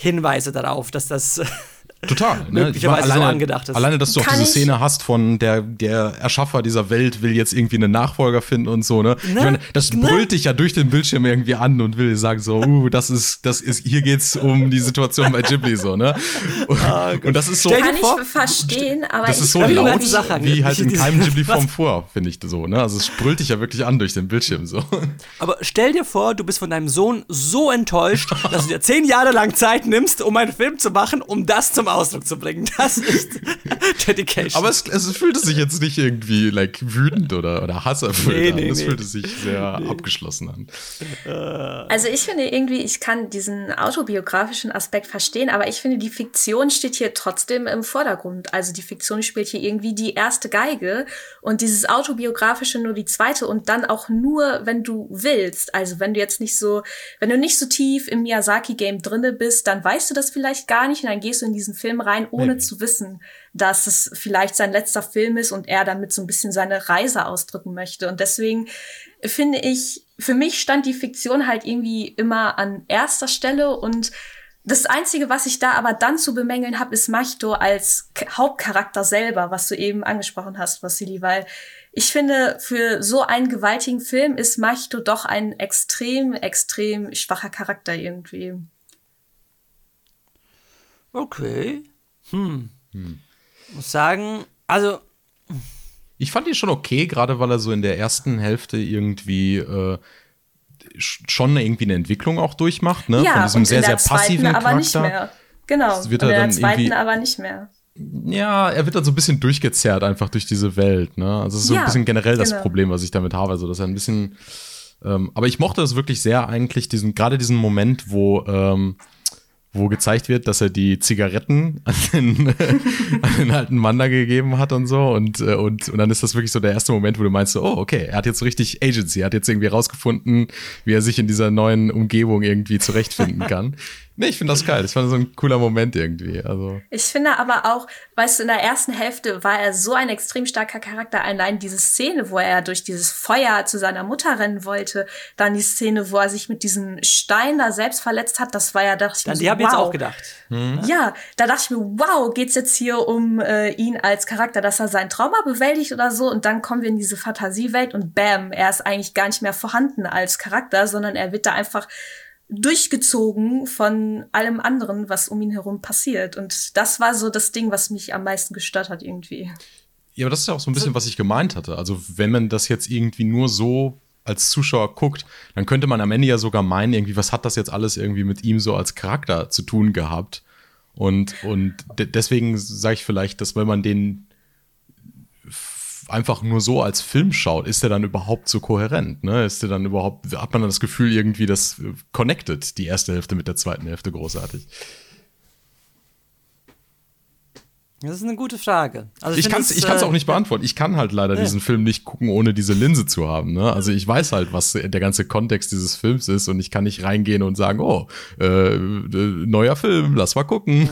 Hinweise darauf, dass das <laughs> Total. Ne? Möglicherweise alleine, so angedacht ist. Alleine, dass du Kann auch diese Szene hast von der, der Erschaffer dieser Welt will jetzt irgendwie einen Nachfolger finden und so, ne? ne? Ich meine, das ne? brüllt dich ja durch den Bildschirm irgendwie an und will sagen so, uh, das ist, das ist, hier geht's um die Situation bei Ghibli, so, ne? <laughs> Und, oh, und das ist so. Kann ich verstehen, aber das ist so laut, wie halt in keinem <laughs> Ghibli-Film vor, finde ich so, ne? Also es brüllt dich ja wirklich an durch den Bildschirm, so. Aber stell dir vor, du bist von deinem Sohn so enttäuscht, dass du dir zehn Jahre lang Zeit nimmst, um einen Film zu machen, um das zum zum Ausdruck zu bringen. Das ist <laughs> Dedication. Aber es, es fühlte sich jetzt nicht irgendwie like, wütend oder, oder hasserfüllt Nee, an. nee, es nee. fühlte sich sehr abgeschlossen an. Also ich finde irgendwie, ich kann diesen autobiografischen Aspekt verstehen, aber ich finde, die Fiktion steht hier trotzdem im Vordergrund. Also die Fiktion spielt hier irgendwie die erste Geige und dieses autobiografische nur die zweite und dann auch nur, wenn du willst. Also wenn du jetzt nicht so, wenn du nicht so tief im Miyazaki-Game drinne bist, dann weißt du das vielleicht gar nicht und dann gehst du in diesen Film rein, ohne Maybe. zu wissen, dass es vielleicht sein letzter Film ist und er damit so ein bisschen seine Reise ausdrücken möchte. Und deswegen finde ich, für mich stand die Fiktion halt irgendwie immer an erster Stelle und das Einzige, was ich da aber dann zu bemängeln habe, ist Machito als K Hauptcharakter selber, was du eben angesprochen hast, Vassili, weil ich finde, für so einen gewaltigen Film ist Machito doch ein extrem, extrem schwacher Charakter irgendwie. Okay. Hm. Muss sagen, also, Ich fand ihn schon okay, gerade weil er so in der ersten Hälfte irgendwie äh, sch- schon irgendwie eine Entwicklung auch durchmacht, ne? Von diesem sehr, sehr der zweiten passiven aber Charakter. nicht mehr. Genau. Das wird und er in der dann zweiten irgendwie- aber nicht mehr. Ja, er wird dann so ein bisschen durchgezerrt einfach durch diese Welt, ne? Also es ist so Ja, ein bisschen generell das genau. Problem, was ich damit habe, also dass er ein bisschen ähm, aber ich mochte das wirklich sehr eigentlich, diesen, gerade diesen Moment, wo, ähm, wo gezeigt wird, dass er die Zigaretten an den, <laughs> an den alten Mann da gegeben hat und so. Und, äh, und, und dann ist das wirklich so der erste Moment, wo du meinst, so, oh, okay, er hat jetzt richtig Agency, er hat jetzt irgendwie rausgefunden, wie er sich in dieser neuen Umgebung irgendwie zurechtfinden kann. <laughs> nee, ich finde das geil. Das war so ein cooler Moment irgendwie. Also. Ich finde aber auch, weißt du, in der ersten Hälfte war er so ein extrem starker Charakter. Allein diese Szene, wo er durch dieses Feuer zu seiner Mutter rennen wollte, dann die Szene, wo er sich mit diesem Stein da selbst verletzt hat, das war ja, dachte ich mir an so, die habe ich wow. jetzt auch gedacht. Ja, da dachte ich mir, wow, geht's jetzt hier um äh, ihn als Charakter, dass er sein Trauma bewältigt oder so? Und dann kommen wir in diese Fantasiewelt und bam, er ist eigentlich gar nicht mehr vorhanden als Charakter, sondern er wird da einfach durchgezogen von allem anderen, was um ihn herum passiert. Und das war so das Ding, was mich am meisten gestört hat irgendwie. Ja, aber das ist ja auch so ein bisschen, was ich gemeint hatte. Also, wenn man das jetzt irgendwie nur so als Zuschauer guckt, dann könnte man am Ende ja sogar meinen, irgendwie, was hat das jetzt alles irgendwie mit ihm so als Charakter zu tun gehabt? Und, und de deswegen sage ich vielleicht, dass wenn man den einfach nur so als Film schaut, ist der dann überhaupt so kohärent? Ne? Ist der dann überhaupt, hat man dann das Gefühl, irgendwie, das äh, connected die erste Hälfte mit der zweiten Hälfte großartig? Das ist eine gute Frage. Also Ich kann es ich kann's äh, auch nicht beantworten. Ich kann halt leider diesen Film nicht gucken, ohne diese Linse zu haben. Ne? Also ich weiß halt, was der ganze Kontext dieses Films ist und ich kann nicht reingehen und sagen, oh, äh, äh, neuer Film, lass mal gucken.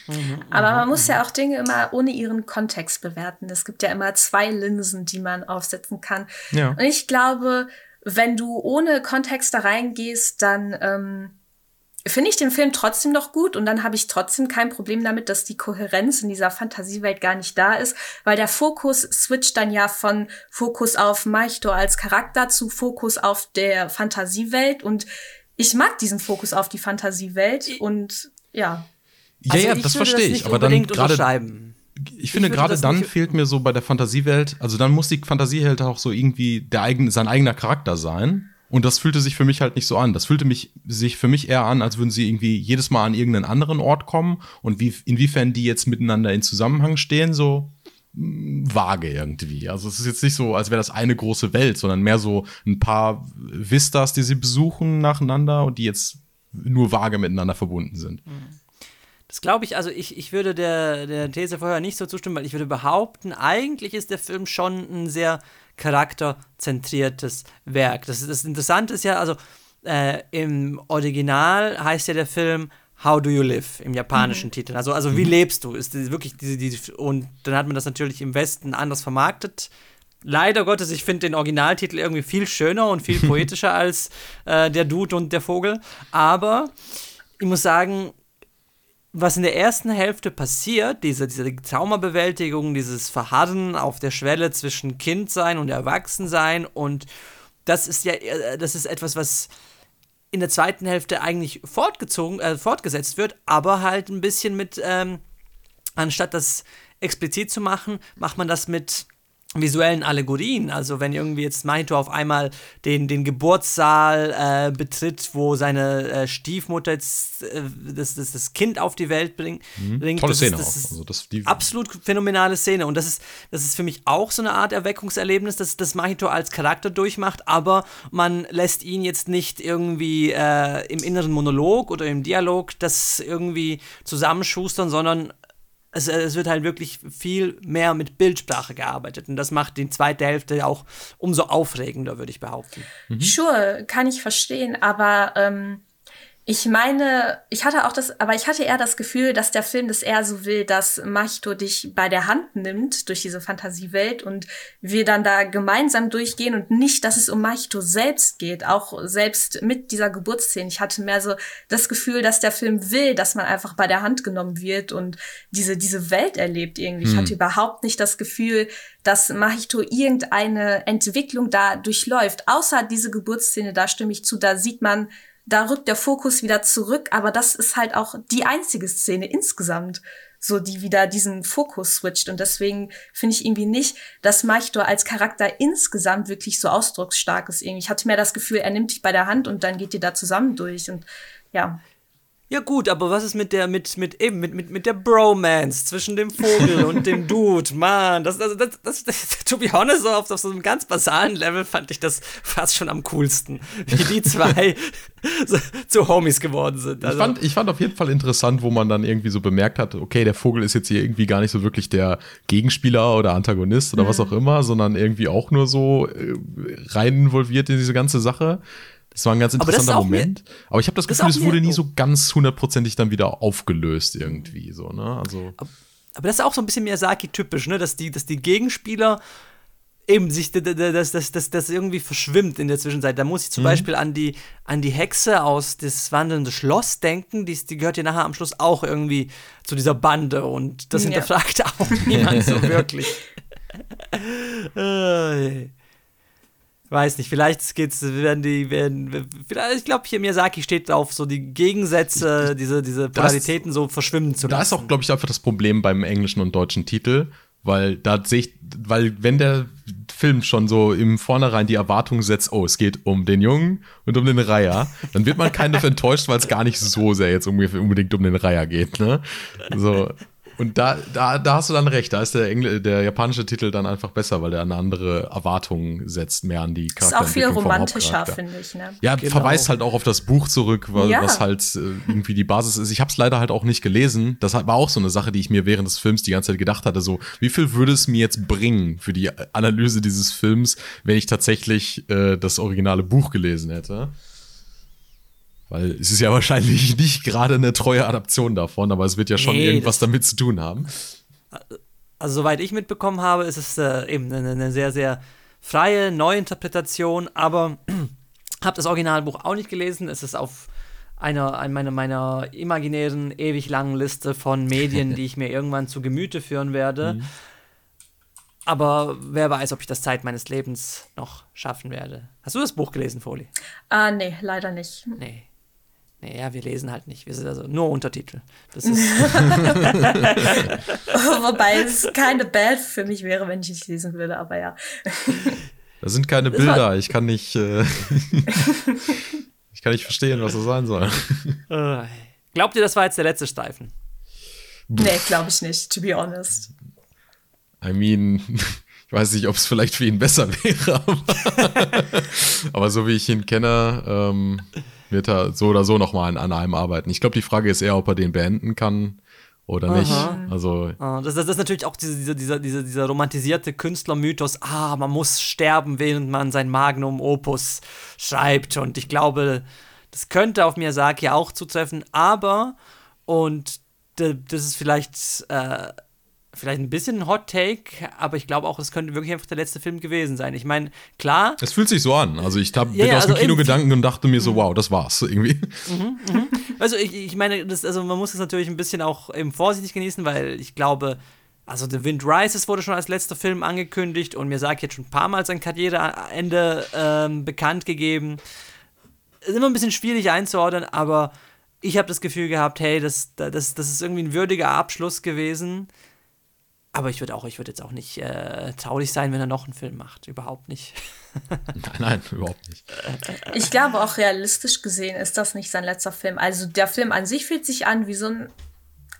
<laughs> Aber man muss ja auch Dinge immer ohne ihren Kontext bewerten. Es gibt ja immer zwei Linsen, die man aufsetzen kann. Ja. Und ich glaube, wenn du ohne Kontext da reingehst, dann ähm, finde ich den Film trotzdem noch gut und dann habe ich trotzdem kein Problem damit, dass die Kohärenz in dieser Fantasiewelt gar nicht da ist, weil der Fokus switcht dann ja von Fokus auf Machito als Charakter zu Fokus auf der Fantasiewelt und ich mag diesen Fokus auf die Fantasiewelt und ja. Ja, also ja, das verstehe ich. Aber dann gerade, ich finde gerade dann fehlt mir so bei der Fantasiewelt, also dann muss die Fantasiewelt auch so irgendwie der eigene, sein eigener Charakter sein. Und das fühlte sich für mich halt nicht so an. Das fühlte mich, sich für mich eher an, als würden sie irgendwie jedes Mal an irgendeinen anderen Ort kommen und wie, inwiefern die jetzt miteinander in Zusammenhang stehen, so mh, vage irgendwie. Also es ist jetzt nicht so, als wäre das eine große Welt, sondern mehr so ein paar Vistas, die sie besuchen nacheinander und die jetzt nur vage miteinander verbunden sind. Das glaube ich, also ich, ich würde der, der These vorher nicht so zustimmen, weil ich würde behaupten, eigentlich ist der Film schon ein sehr charakterzentriertes Werk. Das, das Interessante ist ja, also äh, im Original heißt ja der Film How Do You Live im japanischen Titel. Also, also wie lebst du? Ist wirklich diese, diese, und dann hat man das natürlich im Westen anders vermarktet. Leider Gottes, ich finde den Originaltitel irgendwie viel schöner und viel <laughs> poetischer als äh, der Dude und der Vogel. Aber ich muss sagen, was in der ersten Hälfte passiert, diese, diese Traumabewältigung, dieses Verharren auf der Schwelle zwischen Kindsein und Erwachsensein und das ist ja, äh, das ist etwas, was in der zweiten Hälfte eigentlich fortgezogen, äh, fortgesetzt wird, aber halt ein bisschen mit, ähm, anstatt das explizit zu machen, macht man das mit visuellen Allegorien. Also wenn irgendwie jetzt Mahito auf einmal den, den Geburtssaal äh, betritt, wo seine äh, Stiefmutter jetzt äh, das, das, das Kind auf die Welt mhm. bringt. Tolle das Szene ist, auch. Also das, die absolut phänomenale Szene. Und das ist, das ist für mich auch so eine Art Erweckungserlebnis, dass das Mahito als Charakter durchmacht, aber man lässt ihn jetzt nicht irgendwie äh, im inneren Monolog oder im Dialog das irgendwie zusammenschustern, sondern es, es, wird halt wirklich viel mehr mit Bildsprache gearbeitet. Und das macht die zweite Hälfte auch umso aufregender, würde ich behaupten. Mhm. Sure, kann ich verstehen, aber ähm, ich meine, ich hatte auch das, aber ich hatte eher das Gefühl, dass der Film das eher so will, dass Machito dich bei der Hand nimmt durch diese Fantasiewelt und wir dann da gemeinsam durchgehen und nicht, dass es um Machito selbst geht, auch selbst mit dieser Geburtsszene. Ich hatte mehr so das Gefühl, dass der Film will, dass man einfach bei der Hand genommen wird und diese, diese Welt erlebt irgendwie. Hm. Ich hatte überhaupt nicht das Gefühl, dass Machito irgendeine Entwicklung da durchläuft. Außer diese Geburtsszene, da stimme ich zu, da sieht man, da rückt der Fokus wieder zurück, aber das ist halt auch die einzige Szene insgesamt, so die wieder diesen Fokus switcht. Und deswegen finde ich irgendwie nicht, dass Machtor als Charakter insgesamt wirklich so ausdrucksstark ist. Ich hatte mehr das Gefühl, er nimmt dich bei der Hand und dann geht ihr da zusammen durch. Und ja. Ja gut, aber was ist mit der, mit, mit eben, mit, mit, mit der Bromance zwischen dem Vogel und dem <laughs> Dude? Mann, das, das, das, das, das <laughs> to be honest, auf, auf so einem ganz basalen Level fand ich das fast schon am coolsten, wie die zwei <laughs> so, zu Homies geworden sind. Also. Ich, fand, ich fand auf jeden Fall interessant, wo man dann irgendwie so bemerkt hat, okay, der Vogel ist jetzt hier irgendwie gar nicht so wirklich der Gegenspieler oder Antagonist oder mhm. was auch immer, sondern irgendwie auch nur so äh, rein involviert in diese ganze Sache. Das war ein ganz interessanter aber Moment. Mir, aber ich habe das Gefühl, es wurde nie so ganz hundertprozentig dann wieder aufgelöst irgendwie so, ne? Also aber, aber das ist auch so ein bisschen Miyazaki-typisch, ne? Dass die, dass die Gegenspieler eben sich das, das, das, das irgendwie verschwimmt in der Zwischenzeit. Da muss ich zum mhm. Beispiel an die, an die Hexe aus das wandelnde Schloss denken. Die, die gehört ja nachher am Schluss auch irgendwie zu dieser Bande und das ja. hinterfragt <laughs> auch niemand so wirklich. <laughs> weiß nicht, vielleicht geht's, werden die, werden, vielleicht, ich glaube, hier Miyazaki steht drauf, so die Gegensätze, diese, diese Polaritäten so verschwimmen zu lassen. Da ist auch, glaube ich, einfach das Problem beim englischen und deutschen Titel, weil da sehe ich, weil wenn der Film schon so im Vornherein die Erwartung setzt, oh, es geht um den Jungen und um den Reiher, dann wird man keinen <laughs> enttäuscht, weil es gar nicht so sehr jetzt unbedingt um den Reiher geht, ne? So, und da, da, da hast du dann recht, da ist der, Engl der japanische Titel dann einfach besser, weil der eine andere Erwartung setzt, mehr an die Charakter. Ist auch viel romantischer, finde ich. Ne? Ja, genau. verweist halt auch auf das Buch zurück, weil, ja. was halt äh, irgendwie die Basis ist. Ich habe es leider halt auch nicht gelesen. Das war auch so eine Sache, die ich mir während des Films die ganze Zeit gedacht hatte. So, wie viel würde es mir jetzt bringen für die Analyse dieses Films, wenn ich tatsächlich äh, das originale Buch gelesen hätte? Weil es ist ja wahrscheinlich <laughs> nicht gerade eine treue Adaption davon, aber es wird ja schon nee, irgendwas damit zu tun haben. Also, soweit ich mitbekommen habe, ist es äh, eben eine, eine, sehr, sehr freie Neuinterpretation, aber <clears throat> habe das Originalbuch auch nicht gelesen. Es ist auf einer, einer meiner, meiner imaginären, ewig langen Liste von Medien, <laughs> die ich mir irgendwann zu Gemüte führen werde. Mhm. Aber wer weiß, ob ich das Zeit meines Lebens noch schaffen werde. Hast du das Buch gelesen, Foli? Ah, nee, leider nicht. Nee. Naja, wir lesen halt nicht. Wir sind also nur Untertitel. Das ist <laughs> <laughs> Wobei es keine Bad für mich wäre, wenn ich nicht lesen würde, aber ja. Da sind keine Bilder. Ich kann nicht. Äh <laughs> ich kann nicht verstehen, was das sein soll. Äh, glaubt ihr, das war jetzt der letzte Streifen? Nee, glaube ich nicht, to be honest. I mean, ich weiß nicht, ob es vielleicht für ihn besser wäre, aber, aber so wie ich ihn kenne, ähm, wird er so oder so nochmal an einem arbeiten. Ich glaube, die Frage ist eher, ob er den beenden kann oder Aha. nicht. Also ah, das, das, ist natürlich auch dieser, dieser, dieser, dieser romantisierte Künstlermythos, ah, man muss sterben, während man sein Magnum Opus schreibt. Und ich glaube, das könnte auf Miyazaki auch zutreffen, aber, und das ist vielleicht äh, vielleicht ein bisschen ein Hot Take, aber ich glaube auch, es könnte wirklich einfach der letzte Film gewesen sein. Ich meine, klar. Es fühlt sich so an. Also ich hab, bin ja, aus also dem Kino gedanken und dachte mir so, mhm. wow, das war's irgendwie. Mhm, mhm. Also ich, ich meine, das, also man muss es natürlich ein bisschen auch eben vorsichtig genießen, weil ich glaube, also The Wind Rises wurde schon als letzter Film angekündigt und mir sagt jetzt schon ein paar Mal sein Karriereende ähm, bekannt gegeben. Ist immer ein bisschen schwierig einzuordnen, aber ich habe das Gefühl gehabt, hey, das, das, das ist irgendwie ein würdiger Abschluss gewesen aber ich würde auch, ich würde jetzt auch nicht äh, traurig sein, wenn er noch einen Film macht. Überhaupt nicht. <laughs> nein, nein, überhaupt nicht. Ich glaube auch realistisch gesehen ist das nicht sein letzter Film. Also der Film an sich fühlt sich an wie so ein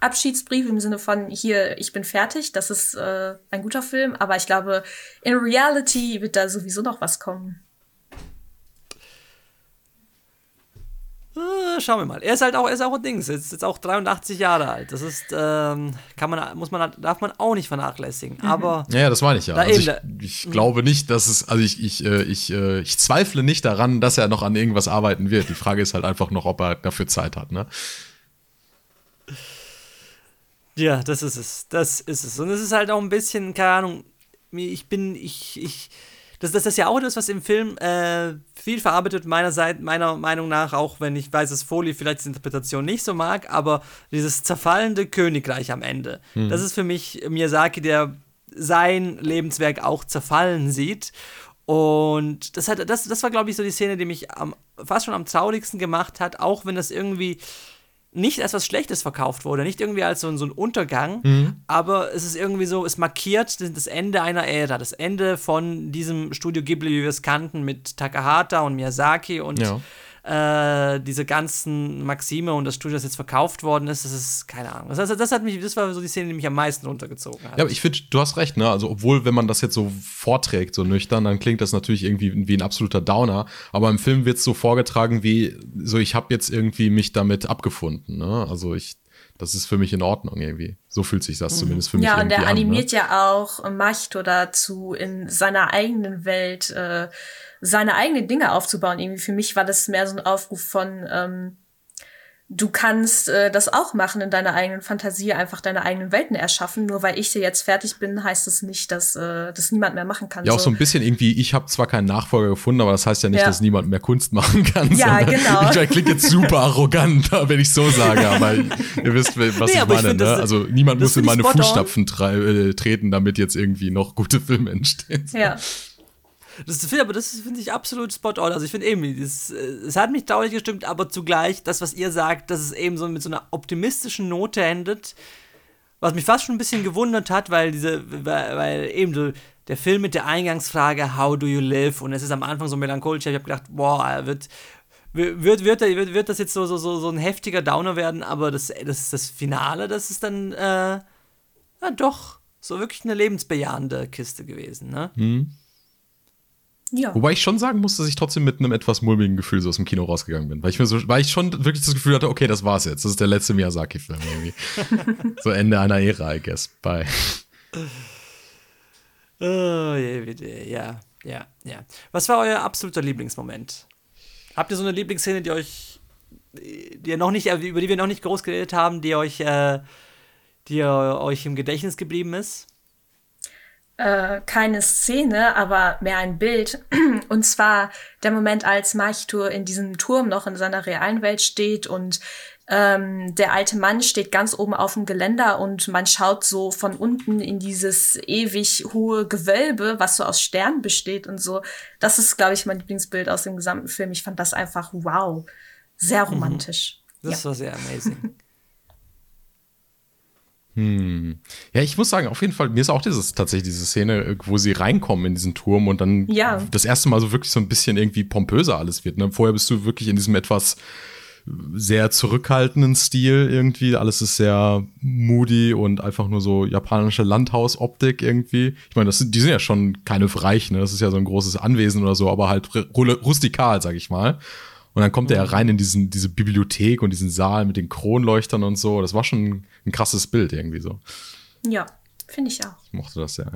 Abschiedsbrief im Sinne von hier, ich bin fertig, das ist äh, ein guter Film, aber ich glaube, in Reality wird da sowieso noch was kommen. Äh, schauen wir mal. Er ist halt auch, er ist auch ein Dings. Er ist jetzt auch 83 Jahre alt. Das ist, ähm, kann man, muss man, darf man auch nicht vernachlässigen. Mhm. Aber. Ja, das meine ich ja. Also ich, ich mhm. glaube nicht, dass es, also ich, ich, äh, ich, äh, ich zweifle nicht daran, dass er noch an irgendwas arbeiten wird. Die Frage ist halt einfach noch, ob er dafür Zeit hat, ne? Ja, das ist es. Das ist es. Und es ist halt auch ein bisschen, keine Ahnung, ich bin, ich, ich, das, das ist ja auch das, was im Film äh, viel verarbeitet, meiner, Seite, meiner Meinung nach, auch wenn ich weiß, dass Foley vielleicht die Interpretation nicht so mag, aber dieses zerfallende Königreich am Ende. Mhm. Das ist für mich Miyazaki, der sein Lebenswerk auch zerfallen sieht. Und das, hat, das, das war, glaube ich, so die Szene, die mich am, fast schon am traurigsten gemacht hat, auch wenn das irgendwie nicht als was Schlechtes verkauft wurde, nicht irgendwie als so, ein, so ein Untergang, mhm. aber es ist irgendwie so, es markiert das Ende einer Ära, das Ende von diesem Studio Ghibli, wie wir es kannten, mit Takahata und Miyazaki und ja äh, diese ganzen Maxime und das Studio, das jetzt verkauft worden ist, das ist keine Ahnung. Das, das, hat mich, das war so die Szene, die mich am meisten runtergezogen hat. Ja, aber ich finde, du hast recht, ne? Also, obwohl, wenn man das jetzt so vorträgt, so nüchtern, dann klingt das natürlich irgendwie wie ein absoluter Downer. Aber im Film wird es so vorgetragen, wie so, ich habe jetzt irgendwie mich damit abgefunden, ne? Also ich das ist für mich in Ordnung irgendwie. So fühlt sich das mhm. zumindest für mich ja, an. Ja, und der animiert ne? ja auch Machto dazu, in seiner eigenen Welt äh, seine eigenen Dinge aufzubauen. Irgendwie für mich war das mehr so ein Aufruf von, ähm, du kannst äh, das auch machen in deiner eigenen Fantasie, einfach deine eigenen Welten erschaffen. Nur weil ich hier jetzt fertig bin, heißt das nicht, dass äh, das niemand mehr machen kann. Ja, auch so, so ein bisschen irgendwie, ich habe zwar keinen Nachfolger gefunden, aber das heißt ja nicht, ja. dass niemand mehr Kunst machen kann. Ja, genau. Ich klingt jetzt super arrogant, <laughs> wenn ich so sage, aber ihr wisst, was nee, ich meine. Ich ne? also niemand muss in meine Fußstapfen äh, treten, damit jetzt irgendwie noch gute Filme entstehen. Ja. Das finde aber das finde ich absolut spot on. Also ich finde eben, es hat mich traurig gestimmt, aber zugleich das, was ihr sagt, dass es eben so mit so einer optimistischen Note endet, was mich fast schon ein bisschen gewundert hat, weil diese, weil, weil eben so der Film mit der Eingangsfrage How do you live und es ist am Anfang so melancholisch. Ich habe gedacht, boah, er wird wird, wird, wird, wird das jetzt so, so, so, so ein heftiger Downer werden, aber das, das, das Finale, das ist dann äh, ja, doch so wirklich eine lebensbejahende Kiste gewesen. Ne? Mhm. Ja. Wobei ich schon sagen muss, dass ich trotzdem mit einem etwas mulmigen Gefühl so aus dem Kino rausgegangen bin. Weil ich mir so, weil ich schon wirklich das Gefühl hatte, okay, das war's jetzt. Das ist der letzte Miyazaki-Film irgendwie. <laughs> so Ende einer Ära, I guess. Bye. Oh, ja, ja, ja. Was war euer absoluter Lieblingsmoment? Habt ihr so eine Lieblingsszene, die euch, die ihr noch nicht, über die wir noch nicht groß geredet haben, die euch, äh, die euch im Gedächtnis geblieben ist? Äh, keine Szene, aber mehr ein Bild. <clears throat> Und zwar der Moment, als Machtur in diesem Turm noch in seiner realen Welt steht und ähm, der alte Mann steht ganz oben auf dem Geländer und man schaut so von unten in dieses ewig hohe Gewölbe, was so aus Sternen besteht und so. Das ist, glaube ich, mein Lieblingsbild aus dem gesamten Film. Ich fand das einfach wow. Sehr mhm. romantisch. Das ja. war sehr amazing. <laughs> Hm. Ja, ich muss sagen, auf jeden Fall, mir ist auch dieses tatsächlich diese Szene, wo sie reinkommen in diesen Turm und dann ja. das erste Mal so wirklich so ein bisschen irgendwie pompöser alles wird. Ne? Vorher bist du wirklich in diesem etwas sehr zurückhaltenden Stil irgendwie. Alles ist sehr moody und einfach nur so japanische Landhausoptik irgendwie. Ich meine, das sind, die sind ja schon keine reich, ne? Das ist ja so ein großes Anwesen oder so, aber halt rustikal, sag ich mal. Und dann kommt er ja mhm. rein in diesen, diese Bibliothek und diesen Saal mit den Kronleuchtern und so. Das war schon ein krasses Bild irgendwie so. Ja, finde ich auch. Ich mochte das sehr.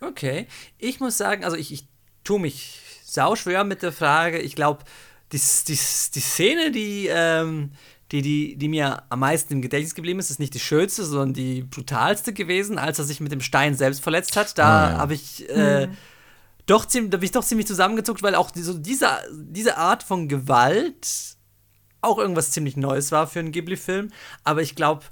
Okay. Ich muss sagen, also ich, ich tue mich sauschwer mit der Frage. Ich glaube, die, die, die Szene, die, ähm, die, die, die mir am meisten im Gedächtnis geblieben ist, ist nicht die schönste, sondern die brutalste gewesen, als er sich mit dem Stein selbst verletzt hat. Da ah, ja. habe ich. Äh, hm doch ziemlich, da bin ich doch ziemlich zusammengezuckt, weil auch so diese, diese Art von Gewalt auch irgendwas ziemlich Neues war für einen Ghibli-Film. Aber ich glaube,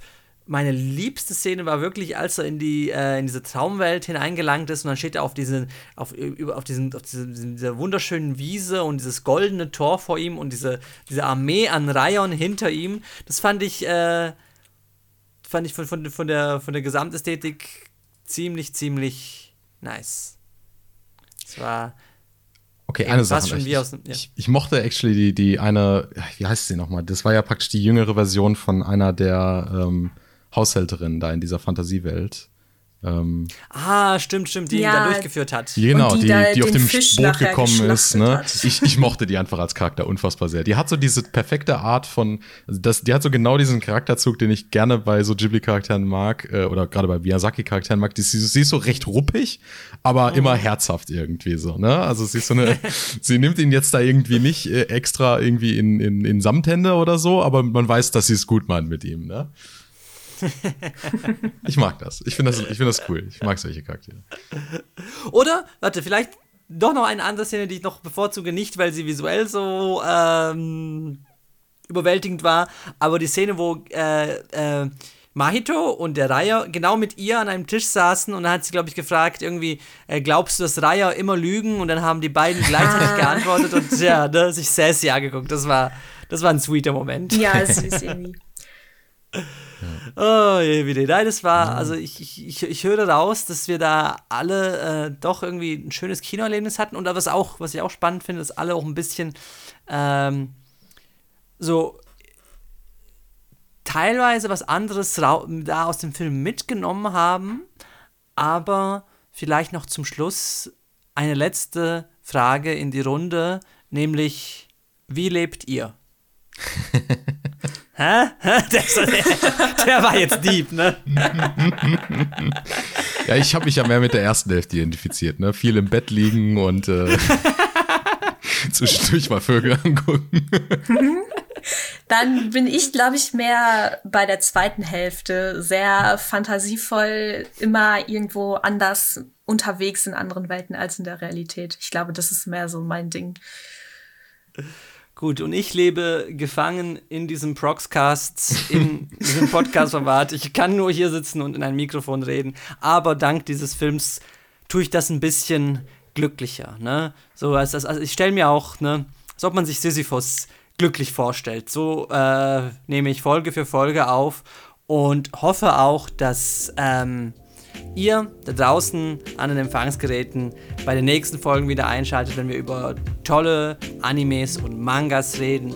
meine liebste Szene war wirklich, als er in die äh, in diese Traumwelt hineingelangt ist und dann steht er auf diesen auf, auf diesen auf diese, dieser wunderschönen Wiese und dieses goldene Tor vor ihm und diese diese Armee an Rayon hinter ihm. Das fand ich äh, fand ich von, von, von, der, von der Gesamtästhetik ziemlich, ziemlich nice. Es war. Okay, eine Sache. Schon ich, wie aus, ja. ich, ich, mochte actually die, die eine, wie heißt sie nochmal? Das war ja praktisch die jüngere Version von einer der ähm, Haushälterinnen da in dieser Fantasiewelt. Ähm, ah, stimmt, stimmt, die ja, ihn da durchgeführt hat. Genau, die, die, die auf dem Fisch Boot gekommen ist. Ne? Ich, ich mochte die einfach als Charakter unfassbar sehr. Die hat so diese perfekte Art von, also das, die hat so genau diesen Charakterzug, den ich gerne bei so Ghibli-Charakteren mag, äh, oder gerade bei Miyazaki-Charakteren mag. Die, sie, sie ist so recht ruppig, aber oh. immer herzhaft irgendwie so. Ne? Also sie ist so eine, <laughs> sie nimmt ihn jetzt da irgendwie nicht äh, extra irgendwie in, in, in Samthände oder so, aber man weiß, dass sie es gut meint mit ihm. Ne? Ich mag das. Ich finde das, find das cool. Ich mag solche Charaktere. Oder, warte, vielleicht doch noch eine andere Szene, die ich noch bevorzuge, nicht weil sie visuell so ähm, überwältigend war, aber die Szene, wo äh, äh, Mahito und der Raya genau mit ihr an einem Tisch saßen und dann hat sie, glaube ich, gefragt, irgendwie, äh, glaubst du, dass Raya immer lügen? Und dann haben die beiden gleichzeitig <laughs> geantwortet und ja, ne, sich sassy angeguckt. Das war, das war ein sweeter Moment. Ja, süß irgendwie. <laughs> Oh, je, wie Nein, das war, also ich, ich, ich höre raus, dass wir da alle äh, doch irgendwie ein schönes Kinoerlebnis hatten und was auch, was ich auch spannend finde, dass alle auch ein bisschen ähm, so teilweise was anderes da aus dem Film mitgenommen haben, aber vielleicht noch zum Schluss eine letzte Frage in die Runde, nämlich wie lebt ihr? <laughs> Hä? <laughs> Der, der, der, war jetzt deep, ne? Ja, ich habe mich ja mehr mit der ersten Hälfte identifiziert, ne? Viel im Bett liegen und äh, <laughs> zwischendurch mal Vögel angucken. <laughs> Dann bin ich, glaube ich, mehr bei der zweiten Hälfte. Sehr fantasievoll, immer irgendwo anders unterwegs in anderen Welten als in der Realität. Ich glaube, das ist mehr so mein Ding. Gut, und ich lebe gefangen in diesem Proxcast, in <laughs> diesem Podcast-Format. Ich kann nur hier sitzen und in ein Mikrofon reden. Aber dank dieses Films tue ich das ein bisschen glücklicher. Ne? So, also, also ich stelle mir auch, ne, als ob man sich Sisyphus glücklich vorstellt. So äh, nehme ich Folge für Folge auf und hoffe auch, dass ähm, ihr da draußen an den Empfangsgeräten bei den nächsten Folgen wieder einschaltet, wenn wir über tolle Animes und Mangas reden.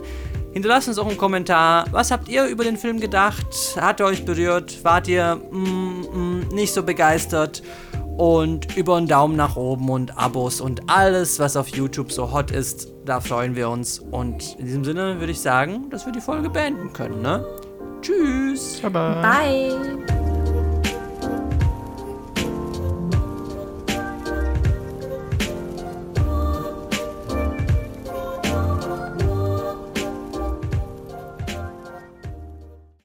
Hinterlasst uns auch einen Kommentar. Was habt ihr über den Film gedacht? Hat er euch berührt? Wart ihr mm, mm, nicht so begeistert? Und über einen Daumen nach oben und Abos und alles, was auf YouTube so hot ist, da freuen wir uns. Und in diesem Sinne würde ich sagen, dass wir die Folge beenden können. Ne? Tschüss. Bye. bye.